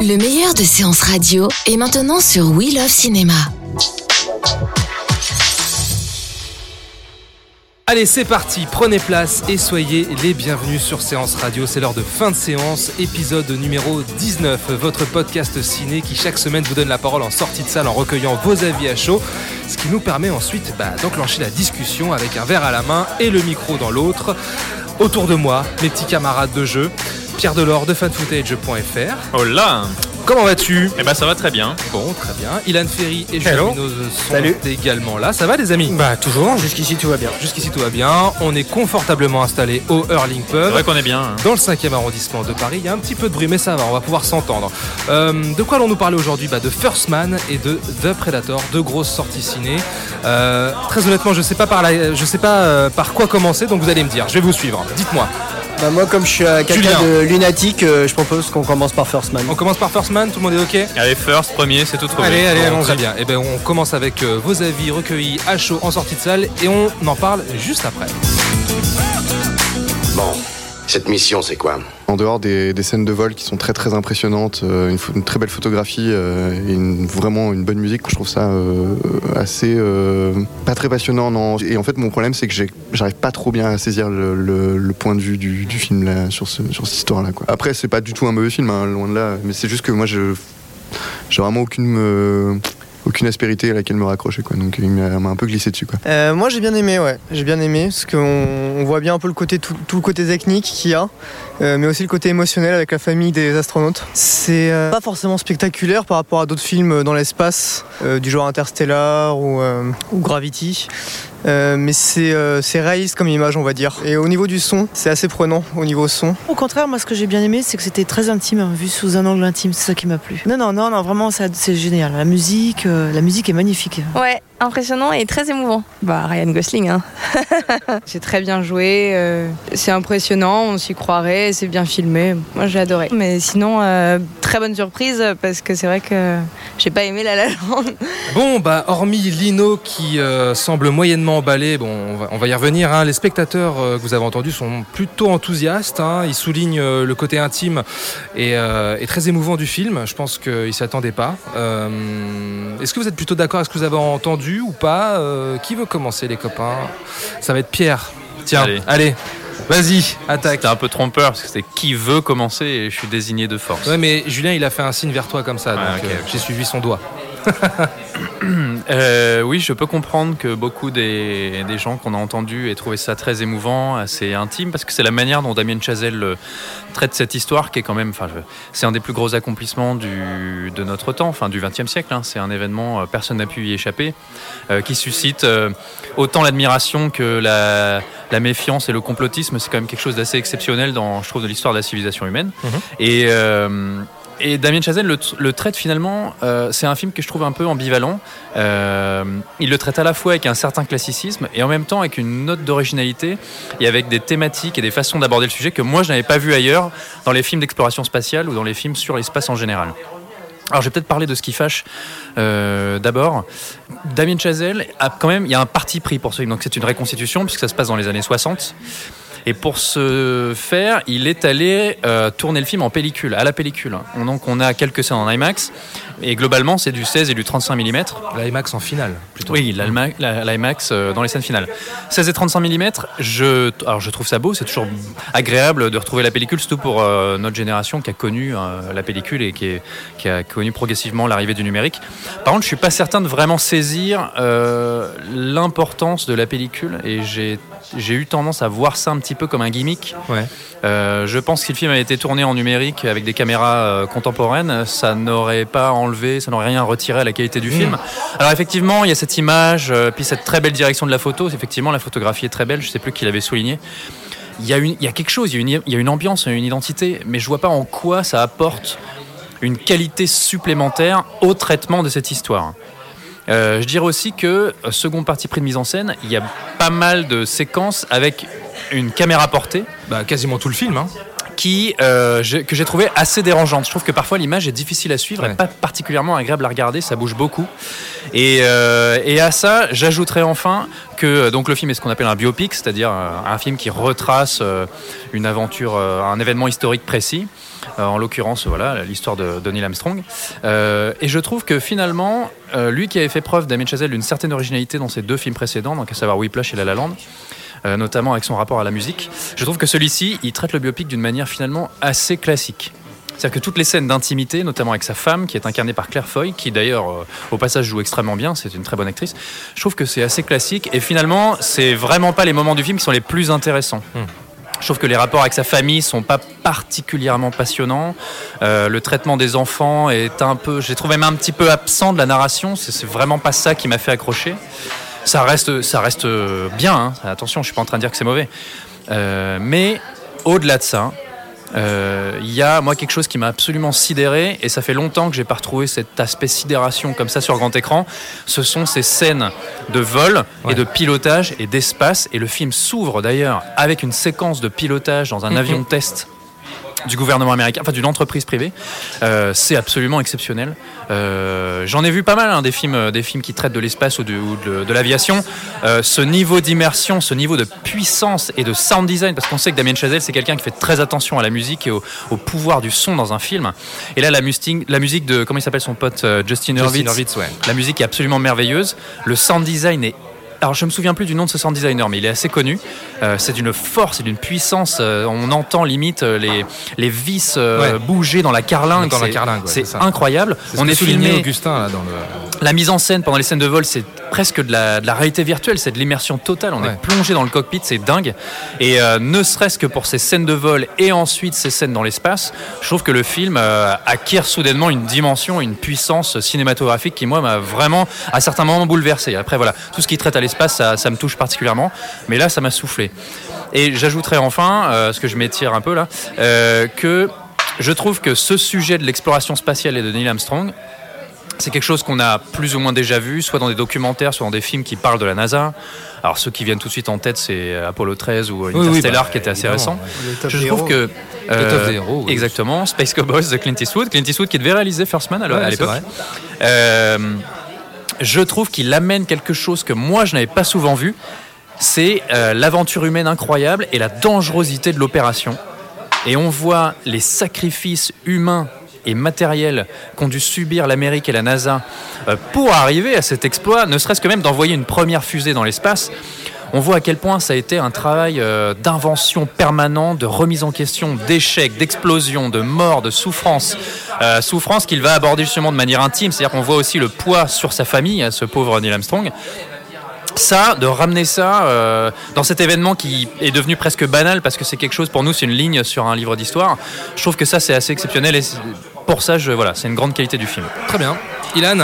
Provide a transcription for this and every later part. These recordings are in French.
Le meilleur de séances radio est maintenant sur We Love Cinéma. Allez, c'est parti, prenez place et soyez les bienvenus sur Séance Radio. C'est l'heure de fin de séance, épisode numéro 19, votre podcast ciné qui chaque semaine vous donne la parole en sortie de salle en recueillant vos avis à chaud, ce qui nous permet ensuite bah, d'enclencher la discussion avec un verre à la main et le micro dans l'autre. Autour de moi, mes petits camarades de jeu, Pierre Delors de fanfootage.fr. Oh là Comment vas-tu? Eh ben ça va très bien. Bon, très bien. Ilan Ferry et Julien. Munoz sont Salut. également là. Ça va les amis? Bah toujours, jusqu'ici tout va bien. Jusqu'ici tout va bien. On est confortablement installé au Hurling C'est Pub. vrai qu'on est bien. hein. Dans le 5e arrondissement de Paris, il y a un petit peu de bruit, mais ça va, on va pouvoir s'entendre. Euh, de quoi allons-nous parler aujourd'hui? Bah, De First Man et de The Predator, deux grosses sorties ciné. Euh, très honnêtement, je sais pas par, la- je sais pas euh, par quoi commencer, donc vous allez me dire. Je vais vous suivre. Dites-moi. Bah moi comme je suis euh, quelqu'un de lunatique, euh, je propose qu'on commence par First Man. On commence par First Man. Tout le monde est ok Allez, first, premier, c'est tout trouvé. Allez, allez, allons-y. très bien. Et ben, on commence avec euh, vos avis recueillis à chaud en sortie de salle et on en parle juste après. Bon, cette mission, c'est quoi En dehors des, des scènes de vol qui sont très très impressionnantes, euh, une, très belle photographie euh, et vraiment une bonne musique, je trouve ça euh, assez pas très passionnant. Non. Et en fait, mon problème, c'est que j'arrive pas trop bien à saisir le, point de vue du, film là, sur, sur cette histoire-là. Après, c'est pas du tout un mauvais film, hein, loin de là, mais c'est juste que moi, j'ai vraiment aucune aucune aspérité à laquelle me raccrocher, quoi. Donc, il m'a un peu glissé dessus, quoi. Euh, moi j'ai bien aimé, ouais. J'ai bien aimé parce qu'on on voit bien un peu le côté tout, le côté technique qu'il y a, euh, mais aussi le côté émotionnel avec la famille des astronautes. C'est euh, pas forcément spectaculaire par rapport à d'autres films dans l'espace, du genre Interstellar ou Gravity. Euh, mais c'est euh, c'est réaliste comme image, on va dire. Et au niveau du son, c'est assez prenant au niveau son. Au contraire, moi, ce que j'ai bien aimé, c'est que c'était très intime, hein, vu sous un angle intime. C'est ça qui m'a plu. Non, non, non, non, vraiment, ça- c'est génial. La musique, euh, la musique est magnifique. Ouais, impressionnant et très émouvant. Bah, Ryan Gosling, hein. c'est très bien joué, euh, c'est impressionnant, on s'y croirait, c'est bien filmé. Moi, j'ai adoré. Mais sinon, euh, très bonne surprise parce que c'est vrai que j'ai pas aimé La La Land. Bon, bah, hormis Lino qui euh, semble moyennement emballé, bon, on va, on va y revenir. hein. Les spectateurs euh, que vous avez entendus sont plutôt enthousiastes. hein. Ils soulignent euh, le côté intime et, euh, et très émouvant du film. Je pense qu'ils s'y attendaient pas. Euh, Est-ce que vous êtes plutôt d'accord avec ce que vous avez entendu ou pas Euh, Qui veut commencer, les copains? Ça va être Pierre. Tiens, allez, Allez. vas-y, attaque. C'était un peu trompeur parce que c'est qui veut commencer et je suis désigné de force. Ouais, mais Julien, il a fait un signe vers toi comme ça, Ouais, donc euh, j'ai suivi son doigt. Euh, oui, je peux comprendre que beaucoup des, des gens qu'on a entendus aient trouvé ça très émouvant, assez intime, parce que c'est la manière dont Damien Chazelle euh, traite cette histoire qui est quand même, enfin, c'est un des plus gros accomplissements du, de notre temps, enfin du XXe siècle. hein. C'est un événement, euh, personne n'a pu y échapper, euh, qui suscite euh, autant l'admiration que la, la méfiance et le complotisme. C'est quand même quelque chose d'assez exceptionnel dans, je trouve, de l'histoire de la civilisation humaine. Mhm. Et et Damien Chazelle le, traite finalement, euh, c'est un film que je trouve un peu ambivalent. Euh, il le traite à la fois avec un certain classicisme et en même temps avec une note d'originalité et avec des thématiques et des façons d'aborder le sujet que moi je n'avais pas vu ailleurs dans les films d'exploration spatiale ou dans les films sur l'espace en général. Alors je vais peut-être parler de ce qui fâche euh, d'abord. Damien Chazelle a quand même, il y a un parti pris pour ce film, donc c'est une reconstitution puisque ça se passe dans les années 60. Et pour ce faire, il est allé euh, tourner le film en pellicule, à la pellicule. On- Donc on a quelques scènes en IMAX, et globalement c'est du 16 et du 35 mm. L'IMAX en finale, plutôt. Oui, l'IMAX euh, dans les scènes finales. 16 et 35 mm, je, alors je trouve ça beau, c'est toujours agréable de retrouver la pellicule, surtout pour euh, notre génération qui a connu euh, la pellicule et qui, est- qui a connu progressivement l'arrivée du numérique. Par contre, je suis pas certain de vraiment saisir euh, l'importance de la pellicule et j'ai j'ai eu tendance à voir ça un petit peu comme un gimmick. Ouais. Euh, je pense que si le film avait été tourné en numérique avec des caméras euh, contemporaines, ça n'aurait pas enlevé, ça n'aurait rien retiré à la qualité du film. Alors effectivement, il y a cette image, euh, puis cette très belle direction de la photo. Effectivement, la photographie est très belle. Je sais plus qui l'avait souligné. il y, a une, il y a quelque chose, il y a, une, il y a une ambiance, une identité, mais je vois pas en quoi ça apporte une qualité supplémentaire au traitement de cette histoire. Euh, je dirais aussi que, euh, second parti pris de mise en scène, il y a pas mal de séquences avec une caméra portée. Bah, quasiment tout le film. Hein. Qui, euh, que j'ai trouvé assez dérangeante. Je trouve que parfois l'image est difficile à suivre Ouais. et pas particulièrement agréable à regarder, ça bouge beaucoup. Et, euh, et à ça, j'ajouterais enfin que euh, donc le film est ce qu'on appelle un biopic, c'est-à-dire un film qui retrace une aventure, un événement historique précis. Euh, en l'occurrence, voilà, l'histoire de, de Neil Armstrong. Euh, et je trouve que finalement, euh, lui qui avait fait preuve, Damien Chazelle, d'une certaine originalité dans ses deux films précédents, donc à savoir Whiplash et La La Land, euh, notamment avec son rapport à la musique, je trouve que celui-ci, il traite le biopic d'une manière finalement assez classique. C'est-à-dire que toutes les scènes d'intimité, notamment avec sa femme, qui est incarnée par Claire Foy, qui d'ailleurs euh, au passage joue extrêmement bien, c'est une très bonne actrice, je trouve que c'est assez classique et finalement, c'est vraiment pas les moments du film qui sont les plus intéressants. Je trouve que les rapports avec sa famille sont pas particulièrement passionnants. Euh, le traitement des enfants est un peu, j'ai trouvé même un petit peu absent de la narration. C'est vraiment pas ça qui m'a fait accrocher. Ça reste, ça reste bien. hein. Attention, je suis pas en train de dire que c'est mauvais. Euh, mais au-delà de ça, euh, il y a moi quelque chose qui m'a absolument sidéré et ça fait longtemps que j'ai pas retrouvé cet aspect sidération comme ça sur grand écran. Ce sont ces scènes de vol et de pilotage et d'espace et le film s'ouvre d'ailleurs avec une séquence de pilotage dans un Mhm. avion test du gouvernement américain, enfin d'une entreprise privée. Euh, c'est absolument exceptionnel. Euh, J'en ai vu pas mal hein, des films, euh, des films qui traitent de l'espace ou de, ou de- de l'aviation. Euh, ce niveau d'immersion, ce niveau de puissance et de sound design, parce qu'on sait que Damien Chazelle c'est quelqu'un qui fait très attention à la musique et au, au pouvoir du son dans un film. Et là la musique, la musique de comment il s'appelle son pote Justin, Hurwitz, ouais. la musique est absolument merveilleuse. Le sound design est alors je me souviens plus du nom de ce sound designer, mais il est assez connu. Euh, c'est d'une force et d'une puissance. euh, on entend limite euh, les, les vis euh, Ouais. bouger dans la carlingue. Dans la C'est- carlingue, ouais, c'est incroyable. On est filmé. Augustin là dans le. La mise en scène pendant les scènes de vol, c'est presque de la, de la réalité virtuelle, c'est de l'immersion totale. On Ouais. est plongé dans le cockpit, c'est dingue. Et ne serait-ce que pour ces scènes de vol et ensuite ces scènes dans l'espace, je trouve que le film acquiert soudainement une dimension, une puissance cinématographique qui, moi, m'a vraiment, à certains moments, bouleversé. Après, voilà, tout ce qui traite à l'espace, ça, ça me touche particulièrement. Mais là, ça m'a soufflé. Et j'ajouterai enfin, euh, ce que je m'étire un peu là, euh, que je trouve que ce sujet de l'exploration spatiale et de Neil Armstrong, c'est quelque chose qu'on a plus ou moins déjà vu, soit dans des documentaires, soit dans des films qui parlent de la NASA. Alors ceux qui viennent tout de suite en tête, c'est Apollo 13 ou oui, Interstellar bah, qui était assez récent. Je trouve que euh, héros, oui. exactement, Space Cowboys de Clint Eastwood, Clint Eastwood qui devait réaliser First Man à l'époque. Je trouve qu'il amène quelque chose que moi je n'avais pas souvent vu, c'est euh, l'aventure humaine incroyable et la dangerosité de l'opération. Et on voit les sacrifices humains et matériels qu'ont dû subir l'Amérique et la NASA euh, pour arriver à cet exploit, ne serait-ce que même d'envoyer une première fusée dans l'espace. On voit à quel point ça a été un travail euh, d'invention permanent, de remise en question, d'échecs, d'explosions, de morts, de souffrances. Euh, souffrance qu'il va aborder justement de manière intime, c'est-à-dire qu'on voit aussi le poids sur sa famille, à ce pauvre Neil Armstrong ça, de ramener ça euh, dans cet événement qui est devenu presque banal parce que c'est quelque chose pour nous, c'est une ligne sur un livre d'histoire. Je trouve que ça c'est assez exceptionnel et pour ça, je, voilà, c'est une grande qualité du film. Très bien. Ilan,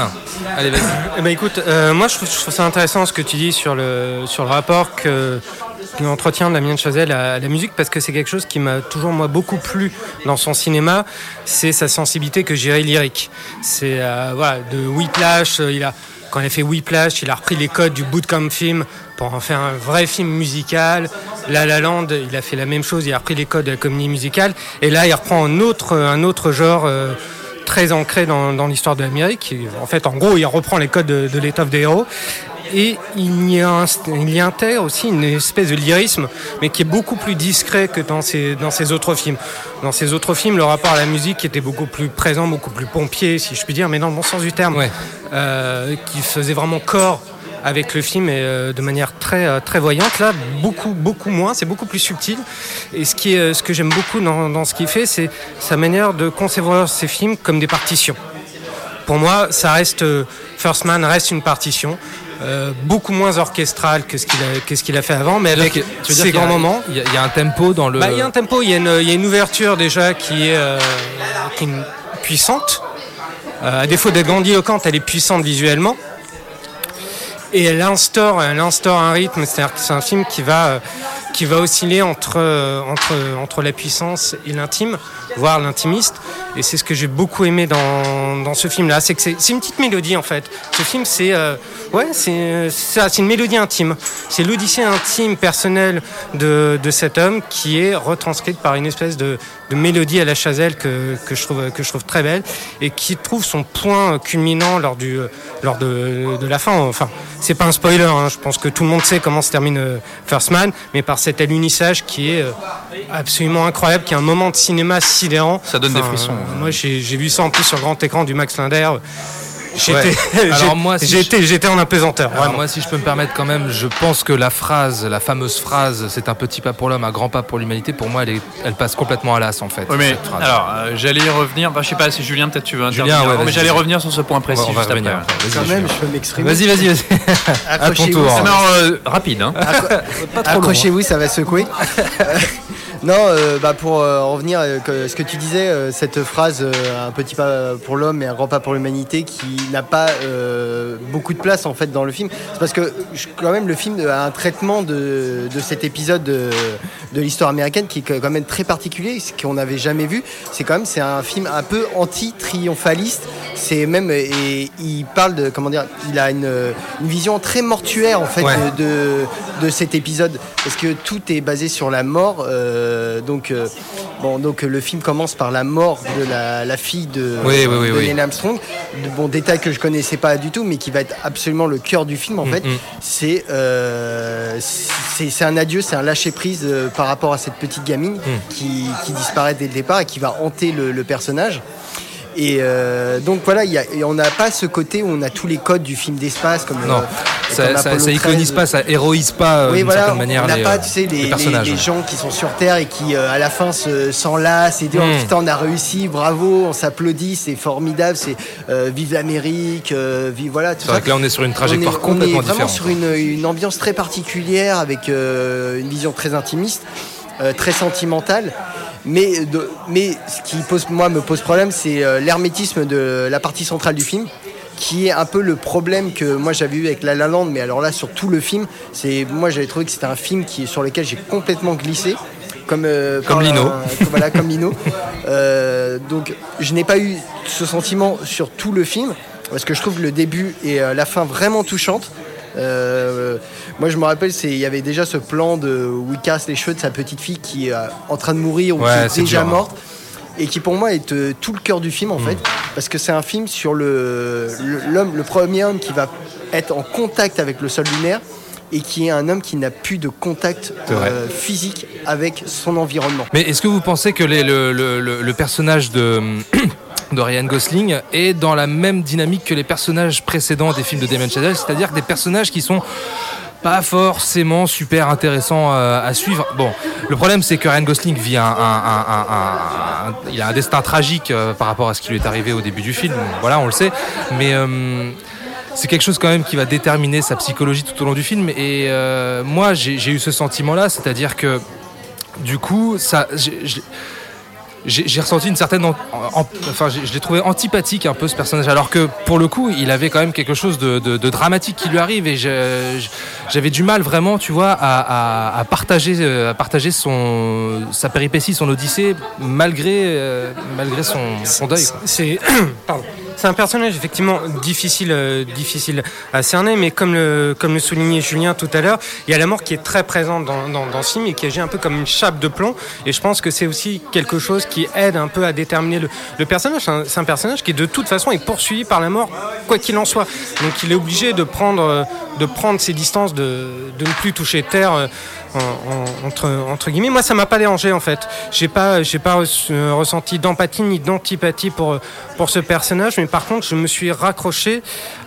allez vas-y. Eh ben écoute, euh, moi je trouve, ça intéressant ce que tu dis sur le, sur le rapport que qu'entretient Damien Chazelle à la musique parce que c'est quelque chose qui m'a toujours moi beaucoup plu dans son cinéma, c'est sa sensibilité que j'irais lyrique. C'est euh, voilà de Whiplash, euh, il a quand il a fait Whiplash, il a repris les codes du bootcamp film pour en faire un vrai film musical. La La Land, il a fait la même chose, il a repris les codes de la comédie musicale et là il reprend un autre un autre genre euh, très ancré dans, dans l'histoire de l'Amérique. En fait, en gros, il reprend les codes de, de l'étoffe des héros. Et il y, a un- il y intègre aussi une espèce de lyrisme, mais qui est beaucoup plus discret que dans ses, dans ses autres films. Dans ses autres films, le rapport à la musique était beaucoup plus présent, beaucoup plus pompier, si je puis dire, mais dans le bon sens du terme, euh, qui faisait vraiment corps avec le film et euh, de manière très euh, très voyante. Là, beaucoup beaucoup moins, c'est beaucoup plus subtil. Et ce qui est, euh, ce que j'aime beaucoup dans, dans ce qu'il fait, c'est sa manière de concevoir ses films comme des partitions. Pour moi, ça reste First Man reste une partition. euh, beaucoup moins orchestrale que ce qu'il a, que ce qu'il a fait avant, mais avec a- grands moments. Il y, a- il y a un tempo dans le. Bah, il y a un tempo, il y a une, il y a une ouverture déjà qui est, euh, qui est puissante. Euh, à défaut d'être grandiloquente, elle est puissante visuellement. Et elle instaure, elle instaure un rythme, c'est-à-dire que c'est un film qui va, euh, qui va osciller entre, euh, entre, entre la puissance et l'intime, voire l'intimiste. Et c'est ce que j'ai beaucoup aimé dans, dans ce film-là. C'est que c'est une petite mélodie en fait. Ce film, c'est euh, ouais, c'est ça, c'est une mélodie intime. C'est l'odyssée intime, personnelle de, de cet homme qui est retranscrite par une espèce de, de mélodie à la Chazelle que, que, je trouve, que je trouve très belle et qui trouve son point culminant lors, du, lors de, de la fin. Enfin, c'est pas un spoiler, hein. je pense que tout le monde sait comment se termine euh, First Man, mais par cet alunissage qui est euh, absolument incroyable, qui est un moment de cinéma sidérant. Ça donne des frissons. euh, moi, j'ai j'ai vu ça en plus sur grand écran du Max Linder. J'étais Ouais. Alors moi, si j'étais j'étais en apesanteur. Alors moi, si je peux me permettre quand même, je pense que la phrase, la fameuse phrase, c'est un petit pas pour l'homme, un grand pas pour l'humanité, pour moi, elle, est- elle passe complètement à l'as en fait. Oui, mais cette phrase. alors, euh, j'allais y revenir. Enfin, je sais pas si Julien, peut-être tu veux Julien, intervenir. ouais, Non, mais vas-y, j'allais vas-y. revenir sur ce point précis On va- on va juste revenir après. après. Vas-y, Quand Julien. même, je peux m'exprimer. Vas-y, vas-y, vas-y. à ton tour. Non, euh, rapide. Hein. Accrochez-vous, ça va secouer. Euh, non, euh, bah pour euh, en revenir à ce que tu disais, euh, cette phrase euh, un petit pas pour l'homme et un grand pas pour l'humanité qui n'a pas euh, beaucoup de place en fait dans le film, c'est parce que je- quand même le film a un traitement de, de cet épisode de, de l'histoire américaine qui est quand même très particulier, ce qu'on n'avait jamais vu. C'est quand même c'est un film un peu anti-triomphaliste. C'est même et il parle de comment dire, il a une, une vision très mortuaire en fait Ouais. de, de, de cet épisode parce que tout est basé sur la mort. euh, donc, euh, bon, donc euh, le film commence par la mort de la, la fille de, Oui, oui, oui, de oui. Neil Armstrong. De, bon, détail que je connaissais pas du tout, mais qui va être absolument le cœur du film en Mm, fait. mm. C'est euh, c'est un adieu, c'est un lâcher prise euh, par rapport à cette petite gamine Mm. qui, qui disparaît dès le départ et qui va hanter le, le personnage. Et euh, donc voilà, il y a- et on n'a pas ce côté où on a tous les codes du film d'espace comme Non, euh, ça, comme ça, ça iconise 13. pas, ça héroïse pas euh, Oui, d'une voilà, certaine manière on n'a pas, tu sais, les, les les- personnages. les gens qui sont sur Terre et qui, à la fin, se- s'enlacent et disent oh, putain, on a réussi, bravo, on s'applaudit, c'est formidable, c'est vive l'Amérique, vive voilà. C'est vrai que là, on est sur une trajectoire on est, complètement on est vraiment différente. sur une, une ambiance très particulière avec une vision très intimiste, très sentimentale. Mais, de- mais ce qui pose, moi, me pose problème, c'est euh, l'hermétisme de la partie centrale du film qui est un peu le problème que moi j'avais eu avec La La Land, mais alors là sur tout le film, c'est moi j'avais trouvé que c'était un film qui sur lequel j'ai complètement glissé, comme euh, Comme Lino. un- comme- voilà comme Lino. Euh, donc je n'ai pas eu ce sentiment sur tout le film parce que je trouve le début et euh, la fin vraiment touchantes. Euh, moi je me rappelle c'est il y avait déjà ce plan de où il casse les cheveux de sa petite fille qui est euh, en train de mourir ou Ouais, qui est déjà dur, hein. morte et qui pour moi est euh, tout le cœur du film en Mm. fait parce que c'est un film sur le l'homme le premier homme qui va être en contact avec le sol lunaire et qui est un homme qui n'a plus de contact euh, physique avec son environnement. Mais est-ce que vous pensez que les- le, le- le- le personnage de, de Ryan Gosling est dans la même dynamique que les personnages précédents des films de Damien Chazelle, c'est-à-dire des personnages qui sont pas forcément super intéressants euh, à suivre. Bon, le problème c'est que Ryan Gosling vit un, il a un destin tragique euh, par rapport à ce qui lui est arrivé au début du film. Voilà, on le sait, mais euh, c'est quelque chose quand même qui va déterminer sa psychologie tout au long du film. Et moi, j'ai eu ce sentiment-là, c'est-à-dire que du coup, ça, j'ai ressenti une certaine, en- en- enfin, je l'ai trouvé antipathique un peu ce personnage, alors que pour le coup, il avait quand même quelque chose de, dramatique qui lui arrive, et j'avais du mal vraiment, tu vois, à, partager, euh, à partager son sa péripétie, son odyssée, malgré euh, malgré son, son deuil. C'est pardon. C'est un personnage effectivement difficile, euh, difficile à cerner, mais comme le, soulignait Julien tout à l'heure, il y a la mort qui est très présente dans, dans, ce film et qui agit un peu comme une chape de plomb. Et je pense que c'est aussi quelque chose qui aide un peu à déterminer le, personnage. C'est un, personnage qui de toute façon est poursuivi par la mort, quoi qu'il en soit. Donc il est obligé de prendre, euh, ses distances, de, de ne plus toucher terre. En- en- entre, entre guillemets, moi ça m'a pas dérangé en fait. J'ai pas, j'ai pas euh, ressenti d'empathie ni d'antipathie pour, pour ce personnage, mais par contre je me suis raccroché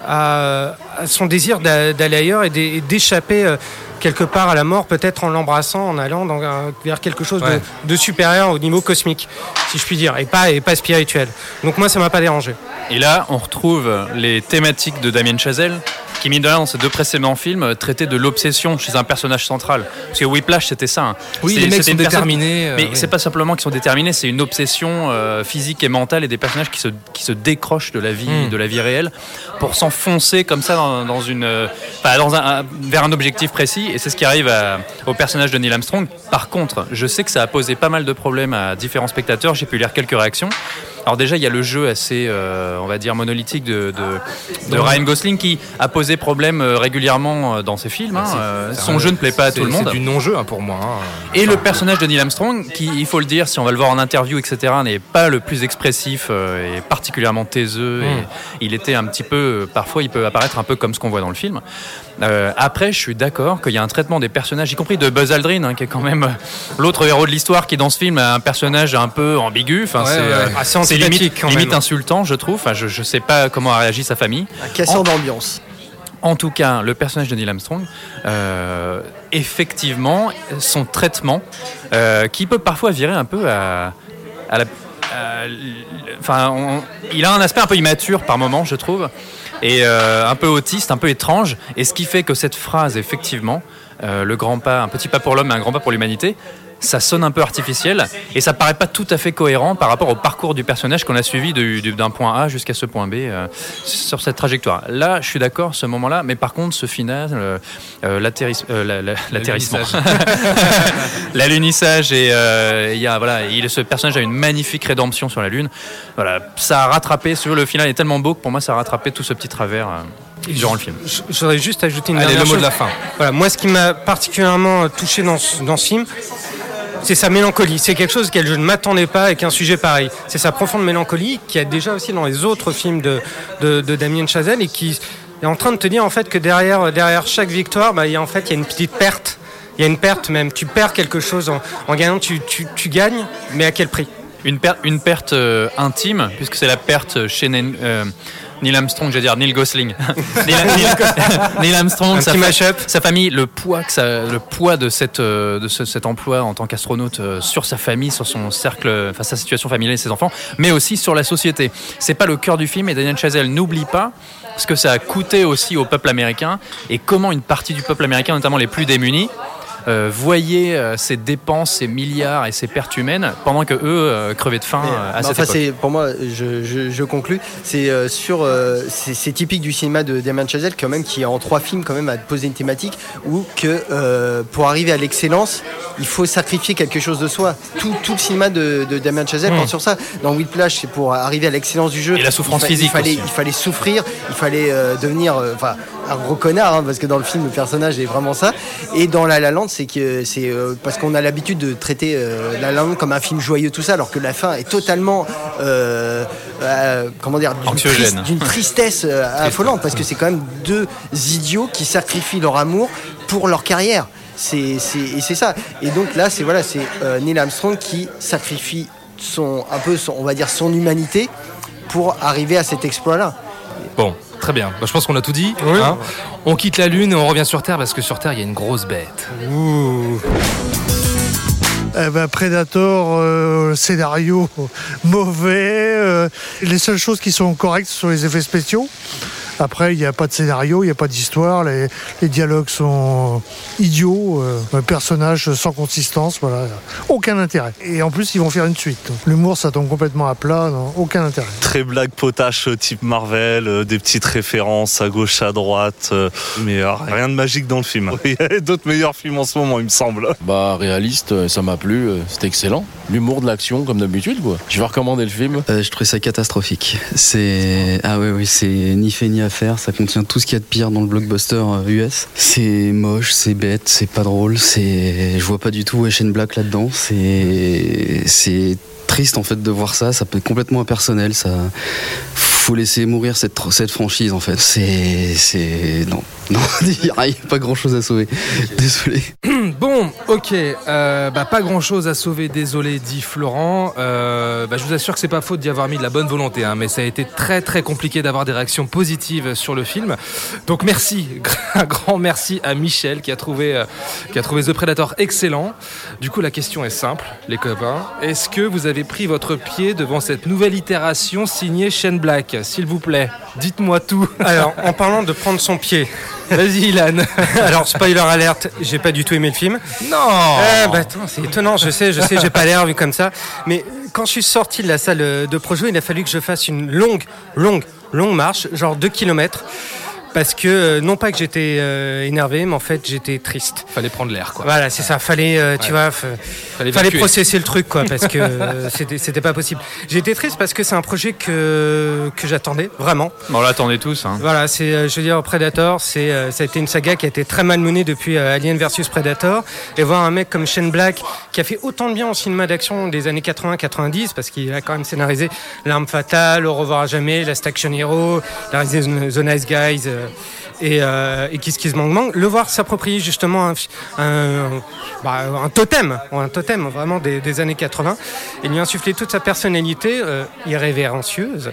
à, à son désir d'a- d'aller ailleurs et d'é- et d'échapper euh, quelque part à la mort, peut-être en l'embrassant, en allant dans vers quelque chose Ouais. de, de supérieur au niveau cosmique, si je puis dire, et pas, et pas spirituel. Donc moi ça m'a pas dérangé. Et là, on retrouve les thématiques de Damien Chazelle, qui mine de rien dans ces deux précédents films traitait de l'obsession chez un personnage central. Parce que Whiplash c'était ça. hein. Oui, les mecs sont personne- déterminés, euh, mais oui. c'est pas simplement qu'ils sont déterminés, c'est une obsession euh, physique et mentale et des personnages qui se, qui se décrochent de la vie, Hmm. de la vie réelle pour s'enfoncer comme ça dans, dans une, euh, enfin, dans un, un- vers un objectif précis. Et c'est ce qui arrive à- au personnage de Neil Armstrong. Par contre, je sais que ça a posé pas mal de problèmes à différents spectateurs. J'ai pu lire quelques réactions. Alors déjà, il y a le jeu assez, euh, on va dire, monolithique de, de, de Ryan Gosling qui a posé problème euh, régulièrement euh, dans ses films. hein. Euh, Son jeu ne plaît pas à tout le monde. C'est du non-jeu hein, pour moi. hein. Et le personnage de Neil Armstrong, qui, il faut le dire, si on va le voir en interview, etc., n'est pas le plus expressif euh, et particulièrement taiseux. Mm. Et il était un petit peu, parfois, il peut apparaître un peu comme ce qu'on voit dans le film. Euh, après, je suis d'accord qu'il y a un traitement des personnages, y compris de Buzz Aldrin, hein, qui est quand même euh, l'autre héros de l'histoire, qui dans ce film a un personnage un peu ambigu. Enfin, Ouais, c'est ouais, euh, assez limite, quand limite même. insultant, je trouve. Enfin, je, je sais pas comment a réagi sa famille. Un casseur En- d'ambiance. en tout cas, le personnage de Neil Armstrong, euh, effectivement, son traitement, euh, qui peut parfois virer un peu à, à la. L- Enfin, il a un aspect un peu immature par moment, je trouve, et euh, un peu autiste, un peu étrange. Et ce qui fait que cette phrase, effectivement, euh, le grand pas, un petit pas pour l'homme, et un grand pas pour l'humanité, ça sonne un peu artificiel et ça paraît pas tout à fait cohérent par rapport au parcours du personnage qu'on a suivi du- du- d'un point A jusqu'à ce point B euh, sur cette trajectoire. Là, je suis d'accord, ce moment-là, mais par contre, ce final, euh, euh, euh, la- la- l'atterrissement, l'alunissage et euh, il y a voilà, il, ce personnage a une magnifique rédemption sur la lune. Voilà, ça a rattrapé. Sur le final est tellement beau que pour moi, ça a rattrapé tout ce petit travers euh, durant le film. Je voudrais juste ajouter une Allez, dernière le mot de chose. la fin. Voilà, moi, ce qui m'a particulièrement touché dans ce, dans ce film, c'est sa mélancolie. C'est quelque chose auquel je ne m'attendais pas avec un sujet pareil. C'est sa profonde mélancolie qui a déjà aussi dans les autres films de, Damien Chazelle et qui est en train de te dire en fait que derrière, derrière chaque victoire, bah, il y a, en fait, il y a une petite perte. Il y a une perte même. Tu perds quelque chose en, gagnant, tu, gagnes, mais à quel prix? Une, per- une perte euh, intime, puisque c'est la perte chez Neil, euh, Neil Armstrong, j'allais dire Neil Gosling. Neil, Armstrong, sa, fa- sa famille, le poids, que ça, le poids de, cette, euh, de ce- cet emploi en tant qu'astronaute euh, sur sa famille, sur son cercle, enfin sa situation familiale et ses enfants, mais aussi sur la société. C'est pas le cœur du film et Daniel Chazelle n'oublie pas ce que ça a coûté aussi au peuple américain et comment une partie du peuple américain, notamment les plus démunis, euh, voyait euh, ces dépenses, ces milliards et ces pertes humaines pendant que eux euh, crevaient de faim euh, à cette enfin, époque. pour moi, je, je, je conclus. C'est euh, sur, euh, c'est typique du cinéma de Damien Chazelle quand même qui en trois films quand même a posé une thématique où que pour arriver à l'excellence, il faut sacrifier quelque chose de soi. Tout, tout le cinéma de, de Damien Chazelle porte sur ça. Dans Whiplash, c'est pour arriver à l'excellence du jeu. Et la souffrance il fa- physique Il fallait, aussi. il fallait souffrir, il fallait devenir, enfin, un gros connard, hein, parce que dans le film, le personnage est vraiment ça. Et dans La La Land, c'est que c'est euh, parce qu'on a l'habitude de traiter euh, La La Land comme un film joyeux, tout ça, alors que la fin est totalement, euh, comment dire, d'une tristesse affolante, parce que c'est quand même deux idiots qui sacrifient leur amour pour leur carrière. C'est, c'est- et c'est ça. Et donc là, c'est voilà, c'est Neil Armstrong qui sacrifie son, un peu, son, on va dire, son humanité pour arriver à cet exploit-là. Bon, très bien. Bah, je pense qu'on a tout dit. hein. On quitte la Lune et on revient sur Terre parce que sur Terre, il y a une grosse bête. Eh ben, Predator, euh, scénario mauvais. euh, les seules choses qui sont correctes ce sont les effets spéciaux. Après, il n'y a pas de scénario, il n'y a pas d'histoire. Les, les dialogues sont idiots. euh, un personnage sans consistance, voilà. Aucun intérêt. Et en plus, ils vont faire une suite. L'humour, ça tombe complètement à plat. non, aucun intérêt. Très blague potache euh, type Marvel, euh, des petites références à gauche, à droite, euh, mais euh, rien de magique dans le film. Il y a d'autres meilleurs films en ce moment, il me semble. Bah réaliste, ça m'a plu, c'était excellent. L'humour de l'action comme d'habitude quoi. Je vais recommander le film. Euh, je trouvais ça catastrophique. C'est ah ouais oui c'est ni fait ni faire. Ça contient tout ce qu'il y a de pire dans le blockbuster euh, US. C'est moche, c'est bête, c'est pas drôle. C'est je vois pas du tout Wesh Black là-dedans. C'est c'est triste en fait de voir ça. Ça peut être complètement impersonnel. Ça faut laisser mourir cette cette franchise en fait. C'est c'est non Non, il n'y a pas grand chose à sauver. Désolé. Bon, ok, euh, bah, pas grand chose à sauver, désolé, dit Florent. Euh, bah, je vous assure que c'est pas faute d'y avoir mis de la bonne volonté, hein, mais ça a été très très compliqué d'avoir des réactions positives sur le film. Donc merci, un grand merci à Michel qui a trouvé, euh, qui a trouvé The Predator excellent. Du coup, la question est simple, les copains. Est-ce que vous avez pris votre pied devant cette nouvelle itération signée Shane Black? S'il vous plaît, dites-moi tout. Alors, en parlant de prendre son pied. Vas-y, Ilan. Alors, spoiler alerte, j'ai pas du tout aimé le film. Non Euh, bah, c'est étonnant, je sais, je sais, j'ai pas l'air vu comme ça. Mais quand je suis sorti de la salle de projo, il a fallu que je fasse une longue, longue, longue marche, genre 2 km. Parce que, euh, non pas que j'étais euh, énervé, mais en fait, j'étais triste. Fallait prendre l'air, quoi. Voilà, c'est ça. Fallait, euh, tu Ouais. vois, Fallait fallait, processer le truc, quoi, parce que euh, c'était c'était pas possible. J'étais triste parce que c'est un projet que, que j'attendais, vraiment. On l'attendait tous. Hein. Voilà, c'est, euh, je veux dire, Predator, c'est, euh, ça a été une saga qui a été très mal menée depuis euh, Alien versus Predator. Et voir un mec comme Shane Black, qui a fait autant de bien au cinéma d'action des années 80-90, parce qu'il a quand même scénarisé L'arme fatale, Au revoir à jamais, Last Action Hero, il a réalisé The Nice Guys. Euh, et, euh, et Kiss Kiss Mang Mang, le voir s'approprier justement un, un, bah, un totem, un totem vraiment des, des années 80, et lui insuffler toute sa personnalité euh, irrévérencieuse.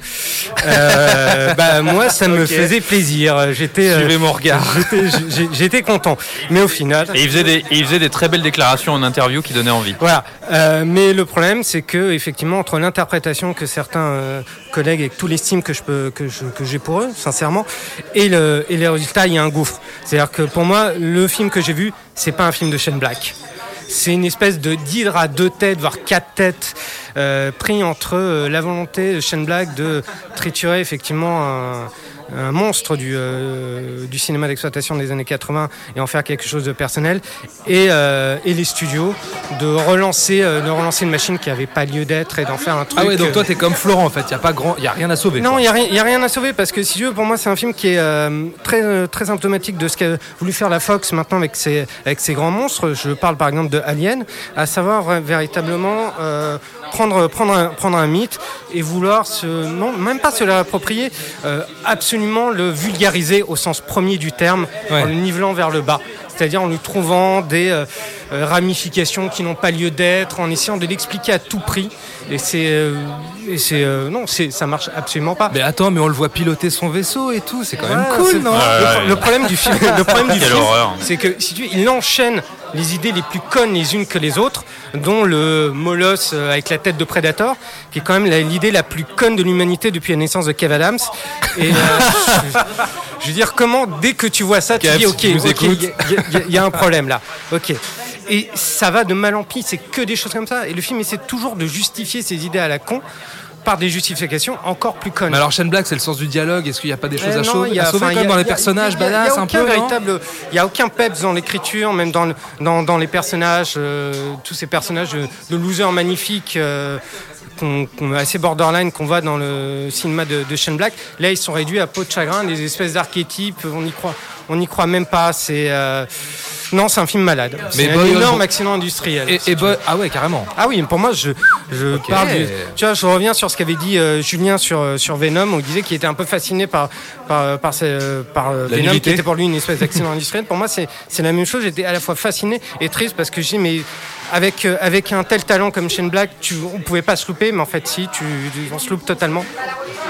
Euh, bah, moi, ça me faisait plaisir. J'étais, Suivez mon regard. j'étais- content, mais au final. Et il faisait, des, et il faisait des très belles déclarations en interview qui donnaient envie. Voilà. Euh, mais le problème, c'est que effectivement, entre l'interprétation que certains euh, collègues, avec tout l'estime que je peux, que je- que j'ai pour eux, sincèrement, et le et les résultats, il y a un gouffre. C'est-à-dire que pour moi, le film que j'ai vu, c'est pas un film de Shane Black. C'est une espèce de d'hydre à deux têtes, voire quatre têtes, euh, pris entre euh, la volonté de Shane Black de triturer effectivement un monstre du, euh, du cinéma d'exploitation des années 80 et en faire quelque chose de personnel, et, euh, et les studios de relancer, euh, de relancer une machine qui avait pas lieu d'être et d'en faire un truc. Ah ouais, donc toi t'es comme Florent en fait, il y a pas grand, y a rien à sauver. non, il n'y a, a rien à sauver parce que si tu veux, pour moi, c'est un film qui est très, très symptomatique de ce qu'a voulu faire la Fox maintenant avec ses, avec ses grands monstres. Je parle par exemple de Alien, à savoir véritablement prendre, prendre, un, prendre un mythe et vouloir se, non, même pas se l'approprier, euh, absolument le vulgariser au sens premier du terme, en le nivelant vers le bas. C'est-à-dire en lui trouvant des euh, euh, ramifications qui n'ont pas lieu d'être, en essayant de l'expliquer à tout prix. Et c'est, euh, et c'est, euh, non, c'est, ça marche absolument pas. Mais attends, mais on le voit piloter son vaisseau et tout, c'est quand même cool, non le, pro- le problème du film, le problème du Quelle film, c'est que si tu il enchaîne les idées les plus connes les unes que les autres, dont le molosse euh, avec la tête de Predator, qui est quand même l'idée la plus conne de l'humanité depuis la naissance de Kev Adams. Et euh, je, je veux dire, comment dès que tu vois ça, tu Kev, dis ok, il y, y a un problème là, ok. Et ça va de mal en pis, c'est que des choses comme ça. Et le film essaie toujours de justifier ses idées à la con par des justifications encore plus connes. Mais alors Shane Black, c'est le sens du dialogue. Est-ce qu'il n'y a pas des choses à, sauver, a- à a- dans les personnages badass n'y un aucun peu véritable, il y a aucun peps dans l'écriture, même dans, dans, dans les personnages, euh, tous ces personnages de, de losers magnifiques. euh, qu'on- qu'on- assez borderline qu'on voit dans le cinéma de, de Shane Black là ils sont réduits à peau de chagrin des espèces d'archétypes on y croit on n'y croit même pas c'est euh, non c'est un film malade c'est un énorme accident industriel Et, et Boy- ah ouais, carrément. ah oui, pour moi, je, je parle du- Tu vois, je reviens sur ce qu'avait dit euh, Julien sur, euh, sur Venom, où il disait qu'il était un peu fasciné par, par, par, par euh, La Venom, qui était pour lui une espèce d'accident industriel. Pour moi, c'est c'est la même chose. J'étais à la fois fasciné et triste parce que j'ai mais avec, euh, avec un tel talent comme Shane Black, tu, on pouvait pas se louper, mais en fait, si, tu, tu- on se loupe totalement.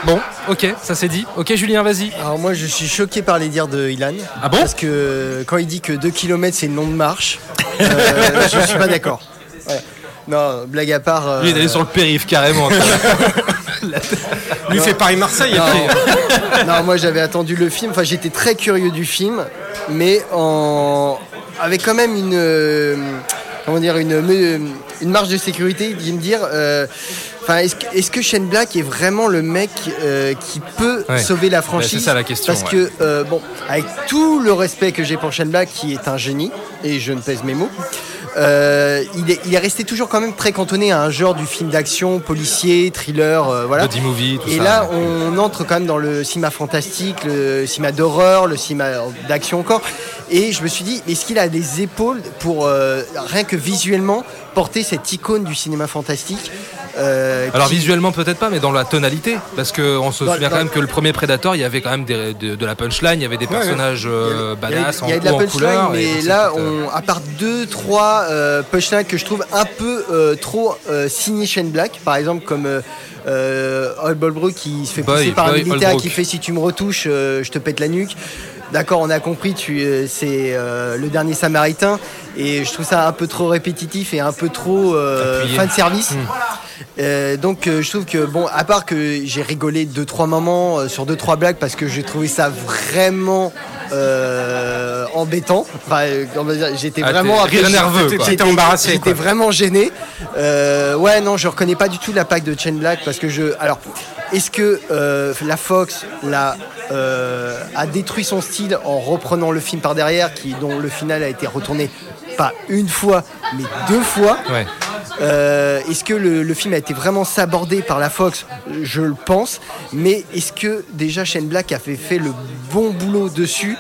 Bon, ok, ça c'est dit. Ok, Julien, vas-y. Alors moi je suis choqué par les dires de Ilan. Ah bon? Parce que quand il dit que 2 km c'est une longue marche, euh, je suis pas d'accord. Ouais. Non, blague à part. euh, Lui, il est allé sur le périph' carrément. Lui Non. fait Paris-Marseille. Non. après. non, moi j'avais attendu le film. Enfin, j'étais très curieux du film, mais en avec quand même une euh, comment dire une me- une marge de sécurité, de me dire. euh, Enfin, est-ce que, est-ce que Shane Black est vraiment le mec euh, qui peut Ouais. sauver la franchise c'est ça la question, Parce ouais. que euh, bon, avec tout le respect que j'ai pour Shane Black, qui est un génie, et je ne pèse mes mots, euh, il, est, il est resté toujours quand même très cantonné à un genre du film d'action, policier, thriller, euh, voilà. Body movie, tout Et ça. là, on entre quand même dans le cinéma fantastique, le cinéma d'horreur, le cinéma d'action encore. Et je me suis dit, est-ce qu'il a les épaules pour, euh, rien que visuellement, porter cette icône du cinéma fantastique euh, Alors qui- visuellement peut-être pas, mais dans la tonalité, parce qu'on se Dans- souvient dans- quand même que le premier Predator, il y avait quand même des- de, de la punchline, il y avait des Ouais, personnages euh, Il y a- badass il y a en, de la en punchline, mais là, on, à part deux, trois euh, punchlines que je trouve un peu euh, trop euh, signé Shane Black, par exemple comme euh, euh, Holbrook qui se fait Boy, pousser par un militaire qui fait si tu me retouches, euh, je te pète la nuque. D'accord, on a compris, tu, euh, c'est euh, le dernier Samaritain, et je trouve ça un peu trop répétitif et un peu trop euh, fan service. Hmm. Euh, donc euh, je trouve que bon à part que j'ai rigolé deux trois moments euh, sur deux trois blagues parce que j'ai trouvé ça vraiment euh, embêtant. Enfin j'étais Ah, vraiment rire nerveux, j'étais embarrassé, vraiment gêné. Euh, ouais non je reconnais pas du tout la pack de Chain Black parce que je alors est-ce que euh, la Fox la euh, a détruit son style en reprenant le film par derrière qui dont le final a été retourné pas une fois mais deux fois? Ouais. euh, est-ce que le, le film a été vraiment sabordé par la Fox? Je le pense. Mais est-ce que déjà Shane Black a fait, fait le bon boulot dessus?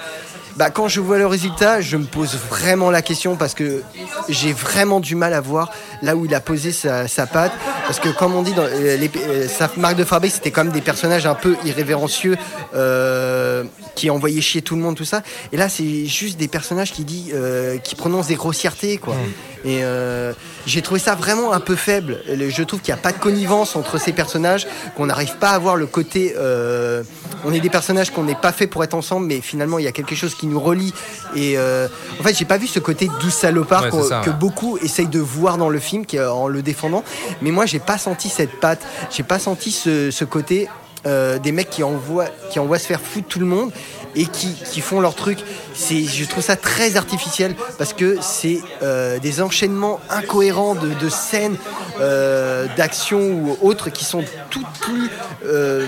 Bah, quand je vois le résultat, je me pose vraiment la question parce que j'ai vraiment du mal à voir là où il a posé sa, sa patte. Parce que, comme on dit, dans, euh, les- sa marque de fabrique, c'était quand même des personnages un peu irrévérencieux euh, qui envoyaient chier tout le monde, tout ça. Et là, c'est juste des personnages qui, dit, euh, qui prononcent des grossièretés, quoi. Et euh, j'ai trouvé ça vraiment un peu faible. Le- Je trouve qu'il n'y a pas de connivence entre ces personnages, qu'on n'arrive pas à voir le côté. euh, on est des personnages qu'on n'est pas fait pour être ensemble, mais finalement il y a quelque chose qui nous relie. Et euh, en fait, j'ai pas vu ce côté doux salopard Ouais, ça, que ouais. beaucoup essayent de voir dans le film, qui, en le défendant. Mais moi, j'ai pas senti cette patte. J'ai pas senti ce, côté. euh, des mecs qui envoient, qui envoient se faire foutre tout le monde et qui, qui font leur truc. C'est, je trouve ça très artificiel parce que c'est euh, des enchaînements incohérents de, scènes, euh, d'actions ou autres qui sont toutes plus euh,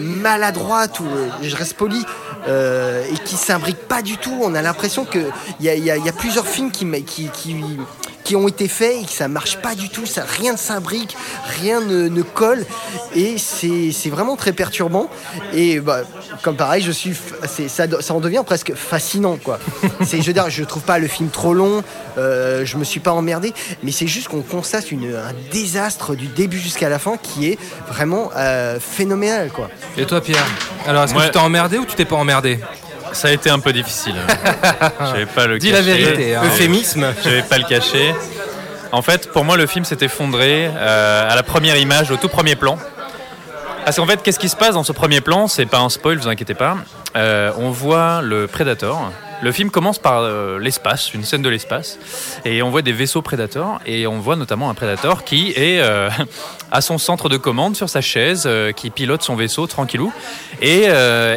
maladroites ou je reste poli et qui s'imbriquent pas du tout. On a l'impression que il y a, y a- plusieurs films qui, qui, qui, qui ont été faits et que ça marche pas du tout. Ça, rien ne s'imbrique, rien ne, ne colle et c'est, c'est vraiment très perturbant. Et bah, comme pareil, je suis, ça, ça en devient presque fascinant quoi. c'est, je veux dire, je trouve pas le film trop long. euh, je me suis pas emmerdé, mais c'est juste qu'on constate une, un désastre du début jusqu'à la fin qui est vraiment euh, phénoménal quoi. Et toi, Pierre? Alors, est-ce que Ouais. tu t'es emmerdé ou tu t'es pas emmerdé? Ça a été un peu difficile. Je vais pas le Dis la vérité, hein. Euphémisme. Je vais pas le cacher. En fait, pour moi, le film s'est effondré euh, à la première image, au tout premier plan. Parce qu'en fait, qu'est-ce qui se passe dans ce premier plan? C'est pas un spoil, vous inquiétez pas. Euh, on voit le Predator. Le film commence par euh, l'espace, une scène de l'espace, et on voit des vaisseaux Predator, et on voit notamment un Predator qui est euh, à son centre de commande sur sa chaise, euh, qui pilote son vaisseau tranquillou. Et,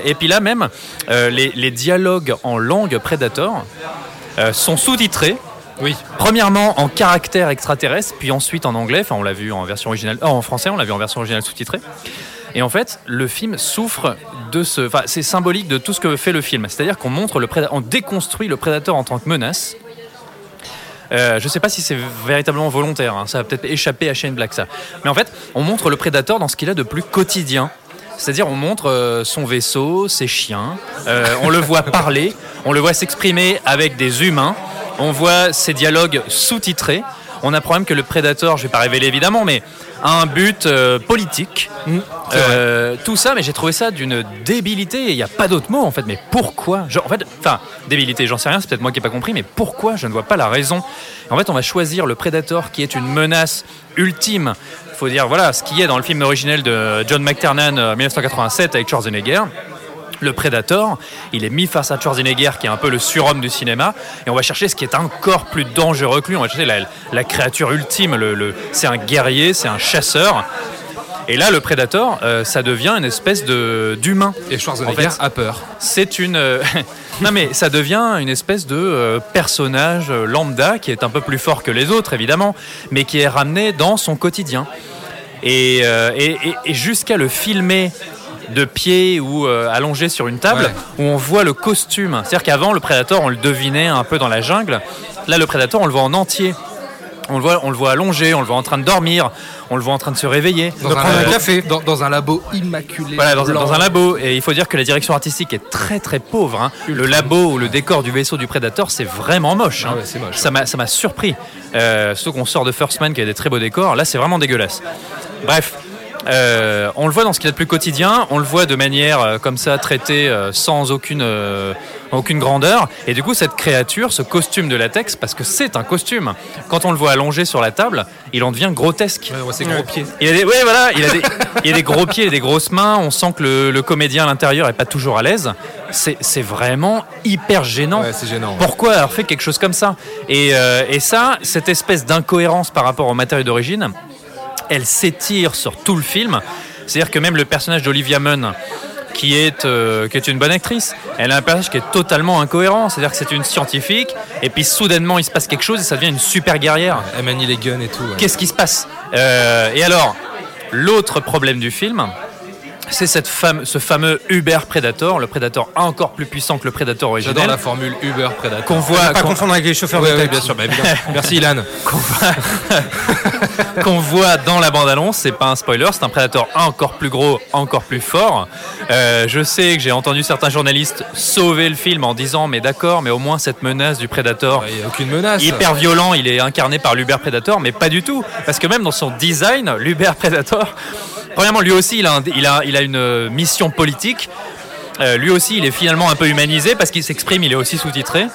et puis là même, les, les dialogues en langue Predator euh, sont sous-titrés. Oui. Premièrement en caractère extraterrestre, puis ensuite en anglais. Enfin, on l'a vu en version originale, en français, on l'a vu en version originale sous-titrée. Et en fait, le film souffre de ce. Enfin, c'est symbolique de tout ce que fait le film. C'est-à-dire qu'on montre le prédateur, on déconstruit le prédateur en tant que menace. Euh, je sais pas si c'est véritablement volontaire, hein. ça va peut-être échapper à Shane Black ça. Mais en fait, on montre le prédateur dans ce qu'il a de plus quotidien. C'est-à-dire, on montre euh, son vaisseau, ses chiens, euh, on le voit parler, on le voit s'exprimer avec des humains, on voit ses dialogues sous-titrés. On apprend même que le prédateur, je vais pas révéler évidemment, mais a un but euh, politique. Euh, tout ça, mais j'ai trouvé ça d'une débilité. Il n'y a pas d'autre mot en fait. Mais pourquoi En fait, enfin, débilité, j'en sais rien. C'est peut-être moi qui n'ai pas compris. Mais pourquoi Je ne vois pas la raison? En fait, on va choisir le prédateur qui est une menace ultime. Il faut dire voilà ce qui est dans le film originel de John McTiernan euh, 1987 avec Schwarzenegger. Le Predator, il est mis face à Schwarzenegger qui est un peu le surhomme du cinéma et on va chercher ce qui est encore plus dangereux que lui. On va chercher la, créature ultime. C'est un guerrier, c'est un chasseur. Et là, le Predator, euh, ça devient une espèce de d'humain. Et Schwarzenegger En fait, a peur. C'est une. euh, non, mais ça devient une espèce de euh, personnage lambda qui est un peu plus fort que les autres, évidemment, mais qui est ramené dans son quotidien. Et, euh, et- et- et jusqu'à le filmer de pied ou euh, allongé sur une table, où on voit le costume. C'est-à-dire qu'avant, le Predator, on le devinait un peu dans la jungle. Là, le Predator, on le voit en entier On le, voit, on le voit allongé, on le voit en train de dormir, on le voit en train de se réveiller. Dans, un, café. Dans, dans, un labo immaculé. Voilà, dans, dans, un labo. Et il faut dire que la direction artistique est très très pauvre. Hein. Le labo ou le décor du vaisseau du Predator, c'est vraiment moche. Ah hein. ouais, moche. Ça m'a surpris. Euh, surtout qu'on sort de First Man qui a des très beaux décors. Là, c'est vraiment dégueulasse. Bref. Euh, on le voit dans ce qu'il y a de plus quotidien, on le voit de manière euh, comme ça traitée euh, sans aucune, aucune grandeur. Et du coup, cette créature, ce costume de latex, parce que c'est un costume, quand on le voit allongé sur la table, il en devient grotesque. Ouais, gros pieds. Il a des, ouais, voilà, il a des, il a des gros pieds et des grosses mains. On sent que le, le comédien à l'intérieur est pas toujours à l'aise. C'est vraiment hyper gênant. Ouais, c'est gênant. Pourquoi avoir fait quelque chose comme ça? Et, euh, et ça, cette espèce d'incohérence par rapport au matériau d'origine, elle s'étire sur tout le film. C'est-à-dire que même le personnage d'Olivia Munn, qui est, euh, qui est une bonne actrice, elle a un personnage qui est totalement incohérent. C'est-à-dire que c'est une scientifique, et puis soudainement il se passe quelque chose et ça devient une super guerrière. Elle manie les guns et tout. ouais. Qu'est-ce qui se passe? Euh, Et alors, l'autre problème du film, c'est cette fame- ce fameux Uber Predator, le Predator encore plus puissant que le Predator original. J'adore la formule Uber Predator. Qu'on voit, pas qu'on- confondre avec les chauffeurs Ouais, de ouais, taxi. bien sûr, bah. Merci Ilan. qu'on voit dans la bande-annonce, c'est pas un spoiler, c'est un Predator encore plus gros, encore plus fort. Euh, je sais que j'ai entendu certains journalistes sauver le film en disant mais d'accord, mais au moins cette menace du Predator, Il n'y a aucune menace. hyper violent, il est incarné par l'Uber Predator, mais pas du tout, parce que même dans son design, l'Uber Predator, premièrement lui aussi il a, une euh, mission politique. Euh, lui aussi, il est finalement un peu humanisé parce qu'il s'exprime, il est aussi sous-titré.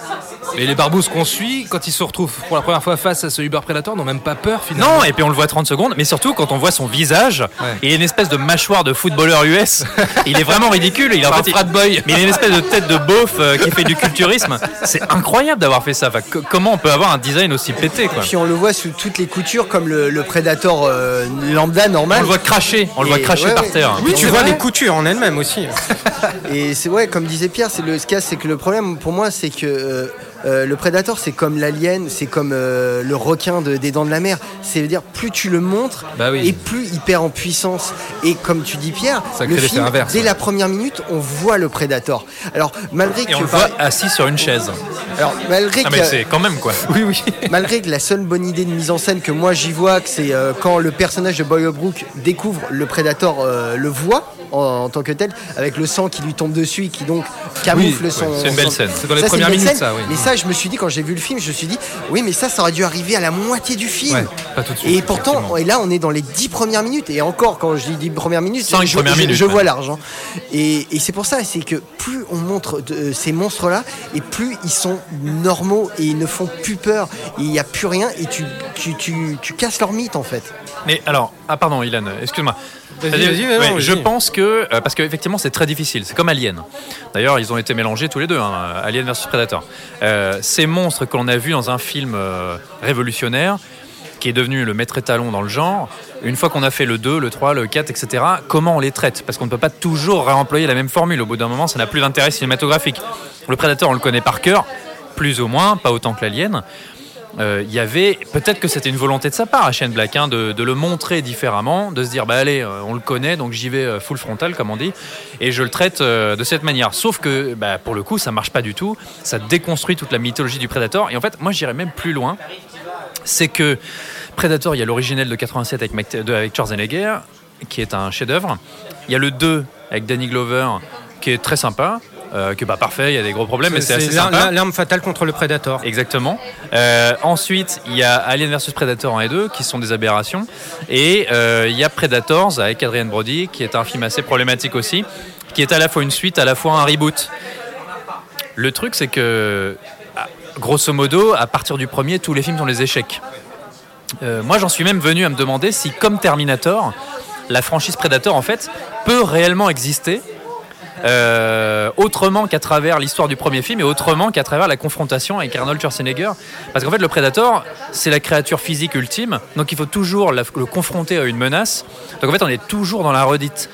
Et les barbouzes qu'on suit, quand ils se retrouvent pour la première fois face à ce Uber Predator, n'ont même pas peur finalement. Non, et puis on le voit 30 secondes, mais surtout quand on voit son visage, il a une espèce de mâchoire de footballeur US. il est vraiment ridicule. Il a, en Enfin, fait, frat boy. Mais il a une espèce de tête de beauf euh, qui fait du culturisme. C'est incroyable d'avoir fait ça. Enfin, comment on peut avoir un design aussi pété quoi? Puis on le voit sous toutes les coutures comme le, le Predator euh, lambda normal. On le voit cracher, on le voit cracher ouais, par ouais. terre. Oui, tu vois vrai. les coutures en elles-mêmes aussi. Et c'est ouais, comme disait Pierre, c'est le ce qu'il y a, c'est que le problème pour moi, c'est que euh, euh, le Predator, c'est comme l'alien, c'est comme euh, le requin de- des dents de la mer. C'est-à-dire, plus tu le montres, Bah oui. et plus il perd en puissance. Et comme tu dis, Pierre, Ça le crée l'effet film, inverse, dès ouais. la première minute, on voit le Predator. Alors, malgré Et que on le voit assis sur une chaise. alors, malgré Ah que mais c'est quand même quoi. Oui, oui. Malgré que la seule bonne idée de mise en scène que moi j'y vois, que c'est euh, quand le personnage de Boy Brook découvre le Predator, euh, le voit en, en tant que tel, avec le sang qui lui tombe dessus et qui donc camoufle Oui, son. ouais, c'est une belle son- scène. C'est dans les Ça, premières minutes, scène. ça, oui. Mais ça, je me suis dit, quand j'ai vu le film, je me suis dit, oui, mais ça, ça aurait dû arriver à la moitié du film. Ouais, pas tout de suite. Et pourtant, et là, on est dans les dix premières minutes. Et encore, quand je dis dix premières minutes, Cinq je, premières je- minutes, je vois large. hein. Et, et c'est pour ça, c'est que plus on montre de- euh, ces monstres-là, et plus ils sont normaux et ils ne font plus peur. Et il n'y a plus rien et tu, tu, tu, tu casses leur mythe en fait. Mais alors, ah pardon, Ilan, excuse-moi. Vas-y, vas-y, ouais, je pense que euh, parce qu'effectivement c'est très difficile. C'est comme Alien. D'ailleurs, ils ont été mélangés tous les deux, hein, Alien versus Predator. Euh, ces monstres que l'on a vus dans un film euh, révolutionnaire, qui est devenu le maître étalon dans le genre. Une fois qu'on a fait le 2, le 3, le 4, etc., comment on les traite? Parce qu'on ne peut pas toujours réemployer la même formule. Au bout d'un moment, ça n'a plus d'intérêt cinématographique. Le Predator, on le connaît par cœur, plus ou moins, pas autant que l'Alien. Euh, il y avait peut-être que c'était une volonté de sa part à Shane Black hein, de, le montrer différemment, de se dire bah allez euh, on le connaît donc j'y vais euh, full frontal comme on dit et je le traite euh, de cette manière. Sauf que bah, pour le coup ça marche pas du tout, ça déconstruit toute la mythologie du Predator et en fait moi j'irais même plus loin, c'est que Predator il y a l'originel de 87 avec, Mc- de- qui est un chef-d'œuvre, il y a le 2 avec Danny Glover qui est très sympa. Euh, est pas parfait, il y a des gros problèmes, mais c'est assez sympa. l'arme fatale contre le Predator. Exactement. Euh, ensuite, il y a Alien vs Predator 1 et 2 qui sont des aberrations. Et euh, il y a Predators avec Adrian Brody qui est un film assez problématique aussi, qui est à la fois une suite, à la fois un reboot. Le truc, c'est que, ah, grosso modo, à partir du premier, tous les films sont des échecs. Euh, moi, j'en suis même venu à me demander si, comme Terminator, la franchise Predator, en fait, peut réellement exister euh, autrement qu'à travers l'histoire du premier film et autrement qu'à travers la confrontation avec Arnold Schwarzenegger. Parce qu'en fait, le Predator, c'est la créature physique ultime, donc il faut toujours la- le confronter à une menace. Donc en fait, on est toujours dans la redite.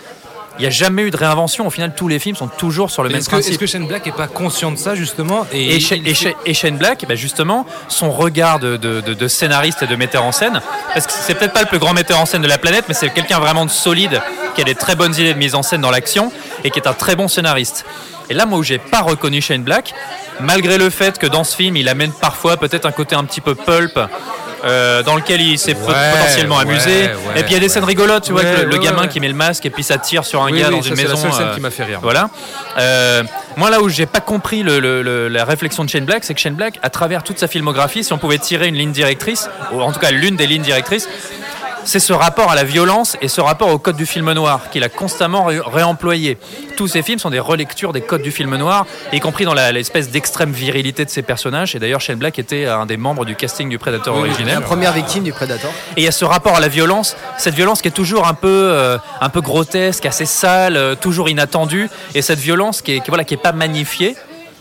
Il n'y a jamais eu de réinvention. Au final, tous les films sont toujours sur le même que, principe. est-ce que Shane Black est pas conscient de ça justement Et, Shane Black, bah, justement, son regard de, de- de- de scénariste et de metteur en scène, parce que c'est peut-être pas le plus grand metteur en scène de la planète, mais c'est quelqu'un vraiment de solide, qui a des très bonnes idées de mise en scène dans l'action, et qui est un très bon scénariste. Et là, moi, où j'ai pas reconnu Shane Black, malgré le fait que dans ce film, il amène parfois peut-être un côté un petit peu pulp, euh, dans lequel il s'est Ouais, potentiellement ouais, amusé. ouais, et puis il y a des scènes rigolotes, tu vois, avec le, gamin qui met le masque et puis ça tire sur un Oui, gars oui, dans une c'est la maison. seule scène euh, qui m'a fait rire. Voilà. Euh, moi, là où j'ai pas compris le- le- le- la réflexion de Shane Black, c'est que Shane Black, à travers toute sa filmographie, si on pouvait tirer une ligne directrice, ou en tout cas l'une des lignes directrices, c'est ce rapport à la violence et ce rapport au code du film noir qu'il a constamment ré- réemployé. Tous ces films sont des relectures des codes du film noir, y compris dans l'espèce d'extrême virilité de ces personnages. Et d'ailleurs, Shane Black était un des membres du casting du Predator originel. La première victime du Predator. Et il y a ce rapport à la violence, cette violence qui est toujours un peu, euh, un peu grotesque, assez sale, euh, toujours inattendue, et cette violence qui est, qui, voilà, qui est pas magnifiée,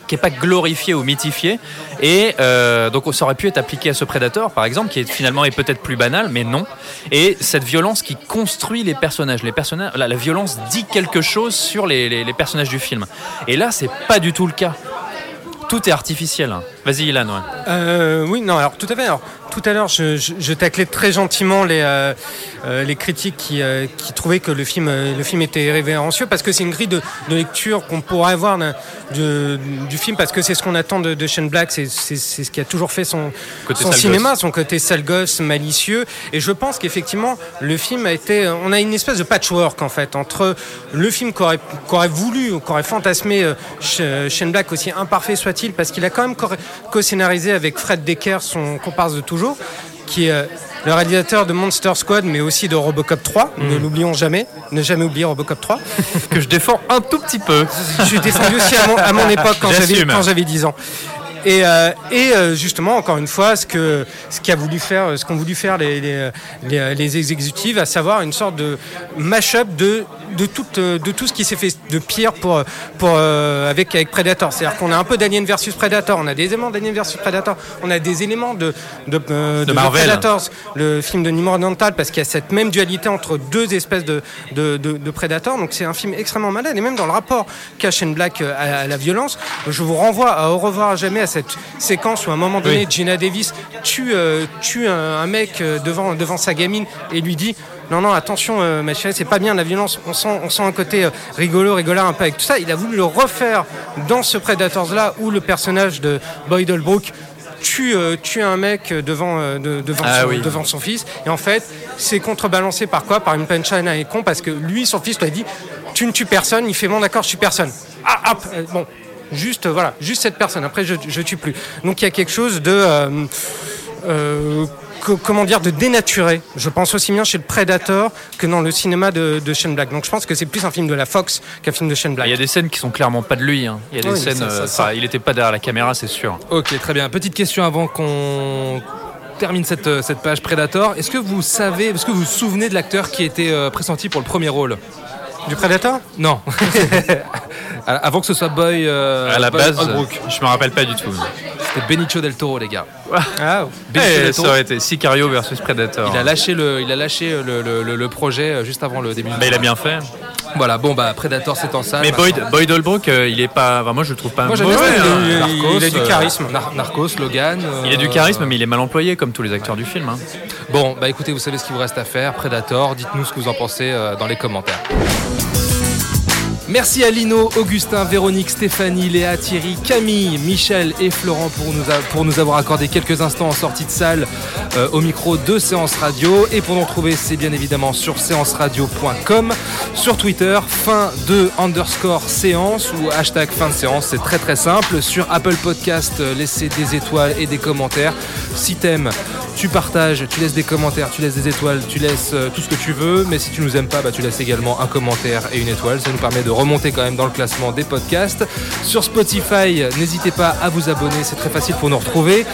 qui est pas glorifiée ou mythifiée. Et euh, donc ça aurait pu être appliqué à ce Predator, par exemple, qui finalement est peut-être plus banal, mais non. Et cette violence qui construit les personnages, les personnages, la, violence dit quelque chose sur les, personnages du film. Et là, c'est pas du tout le cas. Tout est artificiel. hein. Vas-y, Ilan. ouais. Euh, oui, non, alors tout à fait. Tout à l'heure, je, je, je taclais très gentiment les, euh, euh, les critiques qui, euh, qui trouvaient que le film, le film était révérencieux parce que c'est une grille de, de lecture qu'on pourrait avoir de- du film parce que c'est ce qu'on attend de, Shane Black, c'est ce qui a toujours fait son, cinéma, gosse. son côté sale gosse, malicieux. Et je pense qu'effectivement, le film a été. On a une espèce de patchwork en fait entre le film qu'aurait qu'aurait voulu, ou qu'aurait fantasmé euh, Sh- Shane Black, aussi imparfait soit-il, parce qu'il a quand même co- co-scénarisé avec Fred Decker, son comparse de toujours, qui est. euh, le réalisateur de Monster Squad, mais aussi de Robocop 3, ne l'oublions jamais, ne jamais oublier Robocop 3. que je défends un tout petit peu. Je l'ai défendu aussi à mon, à mon époque quand j'avais J'assume. quand j'avais 10 ans. Et, euh, et euh, justement, encore une fois, ce que ce qu'a voulu faire, ce qu'ont voulu faire les, les, les, les exécutives, à savoir une sorte de mash-up de de tout de tout ce qui s'est fait de pire pour pour euh, avec avec Predator. C'est-à-dire qu'on a un peu d'Alien versus Predator, on a des éléments d'Alien versus Predator, on a des éléments de de, euh, De The Marvel. Predators, le film de Nimrod Dental, parce qu'il y a cette même dualité entre deux espèces de de, de, de Predators. Donc c'est un film extrêmement malade et même dans le rapport qu'a Shane Black euh, à, à la violence, je vous renvoie à Au revoir à jamais à cette séquence où à un moment donné Oui. Gina Davis tue euh, tue un, un mec euh, devant devant sa gamine et lui dit non, non, attention, euh, ma chérie, c'est pas bien la violence. On sent, on sent un côté euh, rigolo, rigolard un peu avec tout ça. Il a voulu le refaire dans ce Predators-là où le personnage de Boyd Holbrook tue, euh, tue un mec devant, de- devant, Ah son, oui. devant son fils. Et en fait, c'est contrebalancé par quoi? Par une punchline à con parce que lui, son fils, lui a dit Tu ne tues personne. Il fait Bon, d'accord, je tue personne. Ah, hop Bon. Juste, voilà, juste cette personne. Après, je, je tue plus. Donc, il y a quelque chose de. euh, euh, co- comment dire, de dénaturé. Je pense aussi bien chez le Predator que dans le cinéma de, de Shane Black. Donc je pense que c'est plus un film de la Fox qu'un film de Shane Black. Il y a des scènes qui sont clairement pas de lui. hein. Il y a des Oui, scènes. ça, ça, euh, ça. enfin, il était pas derrière la caméra, c'est sûr. Ok, très bien. Petite question avant qu'on termine cette, euh, cette page Predator. Est-ce que vous savez, est-ce que vous vous souvenez de l'acteur qui était euh, pressenti pour le premier rôle? Du Predator Non. Avant que ce soit Boy. euh, à la Boy base, Holbrook. je me rappelle pas du tout. C'était Benicio del Toro, les gars. Ah, Benicio Eh, del ça aurait été Sicario versus Predator. Il a lâché le, il a lâché le, le- le- le projet euh, juste avant le début. Bah, il a bien fait. Voilà, bon bah Predator c'est en salle. Mais. Boyd, Boyd Holbrook, euh, il est pas. enfin, moi, je le trouve pas Moi j'aime bien. hein. il, a du euh, charisme. Nar- Narcos, Logan. euh, Il a du charisme, mais il est mal employé comme tous les acteurs du film. hein. Bon, bah écoutez, vous savez ce qu'il vous reste à faire. Predator, dites-nous ce que vous en pensez euh, dans les commentaires. Merci à Lino, Augustin, Véronique, Stéphanie, Léa, Thierry, Camille, Michel et Florent pour nous, avoir accordé quelques instants en sortie de salle euh, au micro de Séance Radio. Et pour nous retrouver, c'est bien évidemment sur séanceradio.com, sur Twitter, fin de underscore séance ou hashtag fin de séance. C'est très très simple. Sur Apple Podcast, euh, laissez des étoiles et des commentaires. Si t'aimes, tu partages, tu laisses des commentaires, tu laisses des étoiles, tu laisses euh, tout ce que tu veux. Mais si tu nous aimes pas, bah, tu laisses également un commentaire et une étoile. Ça nous permet de remonter quand même dans le classement des podcasts. Sur Spotify, n'hésitez pas à vous abonner, c'est très facile pour nous retrouver.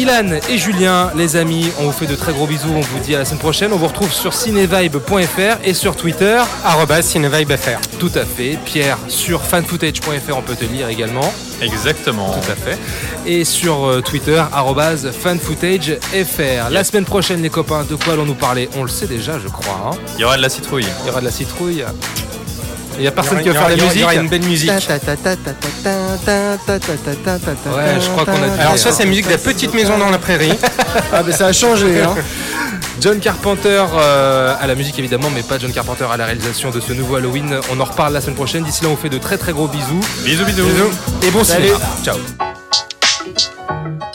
Ilan et Julien, les amis, on vous fait de très gros bisous. On vous dit à la semaine prochaine. On vous retrouve sur cinevibe.fr et sur Twitter. arrobas cinevibefr. Tout à fait. Pierre sur fanfootage.fr, on peut te lire également. Exactement. Tout à fait. Et sur euh, Twitter, fanfootagefr. La semaine prochaine, les copains, de quoi allons nous parler? On le sait déjà, je crois. hein. Il y aura de la citrouille. Il y aura de la citrouille. Il y a personne qui va aura- faire la musique. il y aura une belle musique. Ouais, je crois qu'on a dit- Alors ça, c'est la musique de la petite maison dans la prairie. Ah, mais ça a changé, hein. John Carpenter euh, à la musique évidemment, mais pas John Carpenter à la réalisation de ce nouveau Halloween. On en reparle la semaine prochaine. D'ici là, on vous fait de très très gros bisous. Bisous, bisous. Et bon Salut. cinéma. Ciao.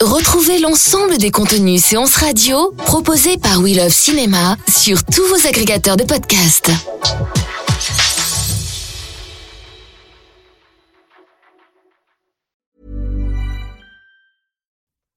Retrouvez l'ensemble des contenus séances radio proposés par We Love Cinéma sur tous vos agrégateurs de podcasts.